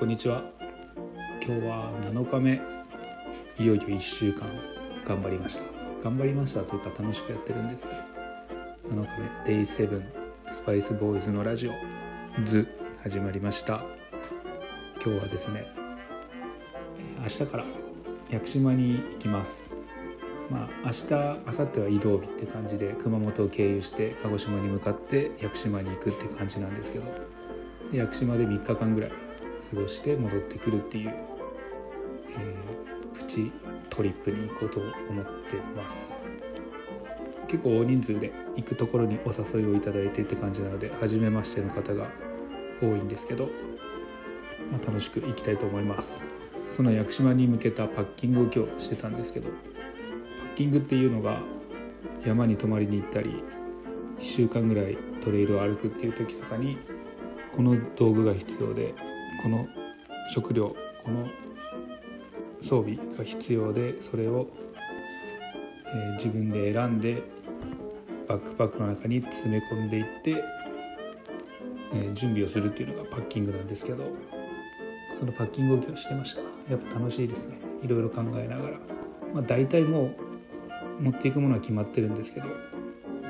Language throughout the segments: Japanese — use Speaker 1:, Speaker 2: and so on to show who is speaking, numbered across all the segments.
Speaker 1: こんにちは。今日は7日目。いよいよ1週間頑張りました。頑張りましたというか楽しくやってるんですけど。7日目。Day7 スパイスボーイズのラジオ。図始まりました。今日はですね明日から。屋久島に行きます。まあ明日明後日は移動日って感じで熊本を経由して鹿児島に向かって屋久島に行くって感じなんですけど。屋久島で3日間ぐらい過ごして戻ってくるっていう、えー、プチトリップに行こうと思ってます。結構大人数で行くところにお誘いをいただいてって感じなので初めましての方が多いんですけど、まあ、楽しく行きたいと思います。その屋久島に向けたパッキングを今日してたんですけどパッキングっていうのが山に泊まりに行ったり1週間ぐらいトレイルを歩くっていう時とかにこの道具が必要でこの食料この装備が必要でそれを、えー、自分で選んでバックパックの中に詰め込んでいって、えー、準備をするっていうのがパッキングなんですけどそのパッキングを今日してました。やっぱ楽しいですね。いろいろ考えながら、まあ、大体もう持っていくものは決まってるんですけど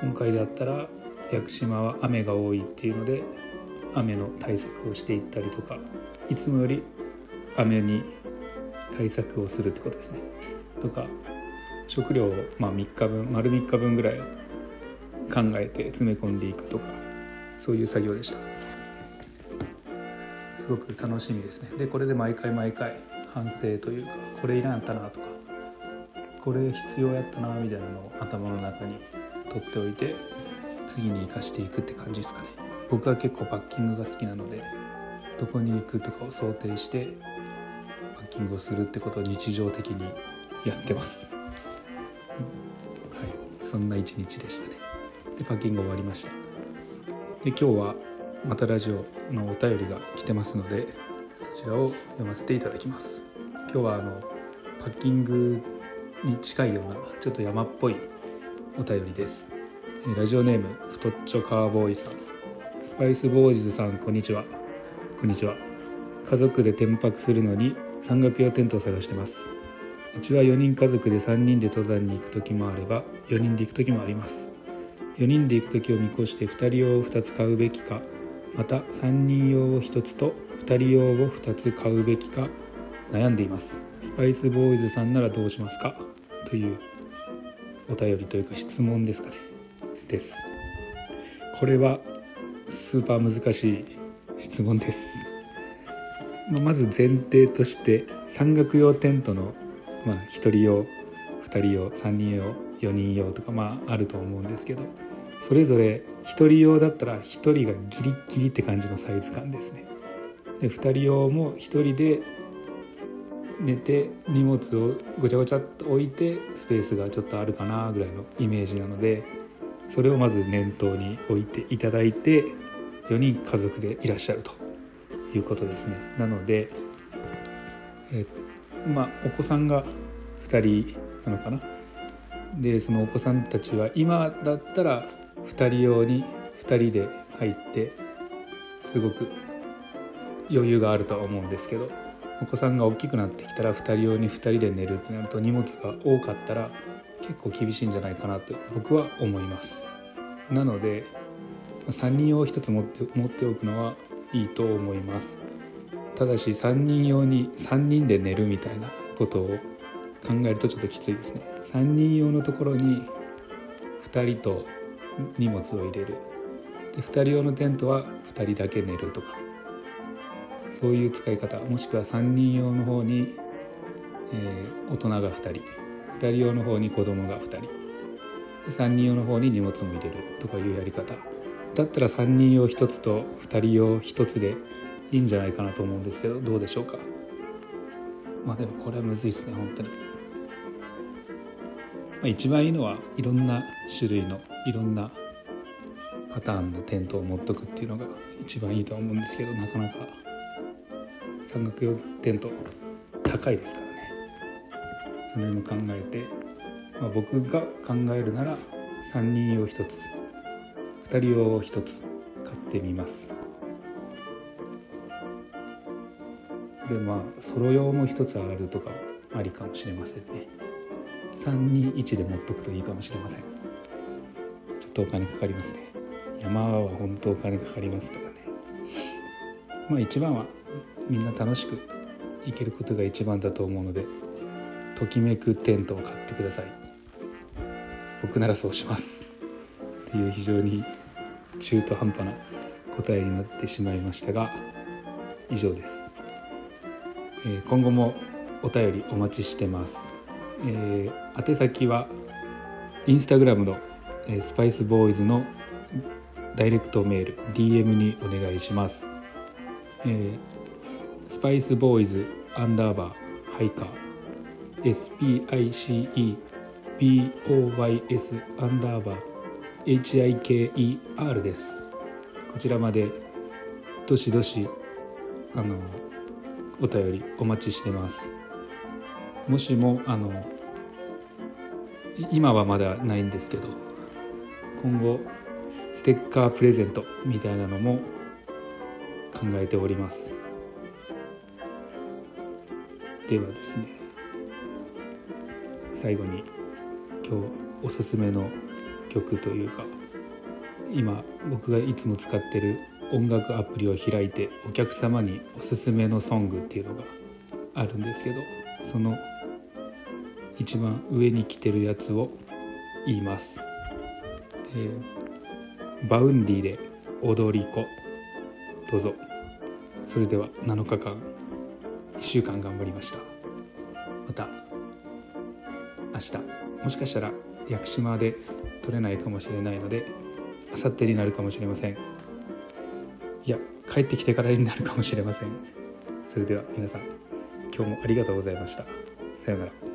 Speaker 1: 今回であったら屋久島は雨が多いっていうので雨の対策をしていったりとかいつもより雨に対策をするってことですね。とか食料をまあ3日分丸3日分ぐらい考えて詰め込んでいくとかそういう作業でした。すごく楽しみですね。でこれで毎回毎回反省というかこれいらんやったなとかこれ必要やったなみたいなのを頭の中に取っておいて次に生かしていくって感じですかね。僕は結構パッキングが好きなのでどこに行くとかを想定してパッキングをするってことを日常的にやってます、はい。そんな一日でしたね。でパッキング終わりました。で今日はまたラジオのお便りが来てますのでそちらを読ませていただきます。今日はあのパッキングに近いようなちょっと山っぽいお便りです。ラジオネーム太っちょカーボーイさん。スパイスボーイズさんこんにちは。こんにちは。家族で転泊するのに山岳用テントを探してます。うちは4人家族で3人で登山に行く時もあれば4人で行く時もあります。4人で行く時を見越して2人用を2つ買うべきかまた3人用を1つと2人用を2つ買うべきか悩んでいます。スパイスボーイズさんならどうしますか？というお便りというか質問ですかね。です。これはスーパー難しい質問です。まず前提として山岳用テントの、まあ、1人用2人用3人用4人用とかまああると思うんですけどそれぞれ1人用だったら1人がギリギリって感じのサイズ感ですね。で2人用も1人で寝て荷物をごちゃごちゃっと置いてスペースがちょっとあるかなぐらいのイメージなのでそれをまず念頭に置いていただいて4人家族でいらっしゃるということですね。なので、えまあお子さんが2人なのかな。でそのお子さんたちは今だったら2人用に2人で入ってすごく余裕があるとは思うんですけどお子さんが大きくなってきたら2人用に2人で寝るってなると荷物が多かったら結構厳しいんじゃないかなと僕は思います。なので3人用を1つ持って持っておくのはいいと思います。ただし3人用に3人で寝るみたいなことを考えるとちょっときついですね。3人用のところに2人と荷物を入れる。で2人用のテントは2人だけ寝るとか。そういう使い方。もしくは3人用の方に、えー、大人が2人。人用の方に子供が2人。で3人用の方に荷物も入れる。とかいうやり方。だったら3人用1つと2人用1つでいいんじゃないかなと思うんですけどどうでしょうか。まあでもこれはむずいですね本当に、まあ、一番いいのはいろんな種類のいろんなパターンのテントを持っとくっていうのが一番いいとは思うんですけどなかなか山岳用テント高いですからね。その辺も考えて、まあ、僕が考えるなら3人用1つ2人用1つ買ってみます。でまあソロ用も一つあるとかありかもしれませんね。321で持っとくといいかもしれません。ちょっとお金かかりますね。山は本当お金かかりますからね。まあ一番はみんな楽しく行けることが一番だと思うのでときめくテントを買ってください。僕ならそうします。っていう非常に中途半端な答えになってしまいましたが以上です、えー、今後もお便りお待ちしてます、えー、宛先はインスタグラムの、えー、スパイスボーイズのダイレクトメール DM にお願いします、えー、スパイスボーイズアンダーバーハイカー SPICEBOYS アンダーバー HIKER です。こちらまでどしどしあのお便りお待ちしてます。もしもあの今はまだないんですけど今後ステッカープレゼントみたいなのも考えております。ではですね最後に今日おすすめの曲というか今僕がいつも使ってる音楽アプリを開いてお客様におすすめのソングっていうのがあるんですけどその一番上に来てるやつを言います、えー、 Vaundy で踊り子。どうぞ。それでは7日間1週間頑張りました。また。日。もしかしたら屋久島で撮れないかもしれないので明後日になるかもしれません。いや帰ってきてからになるかもしれません。それでは皆さん今日もありがとうございました。さようなら。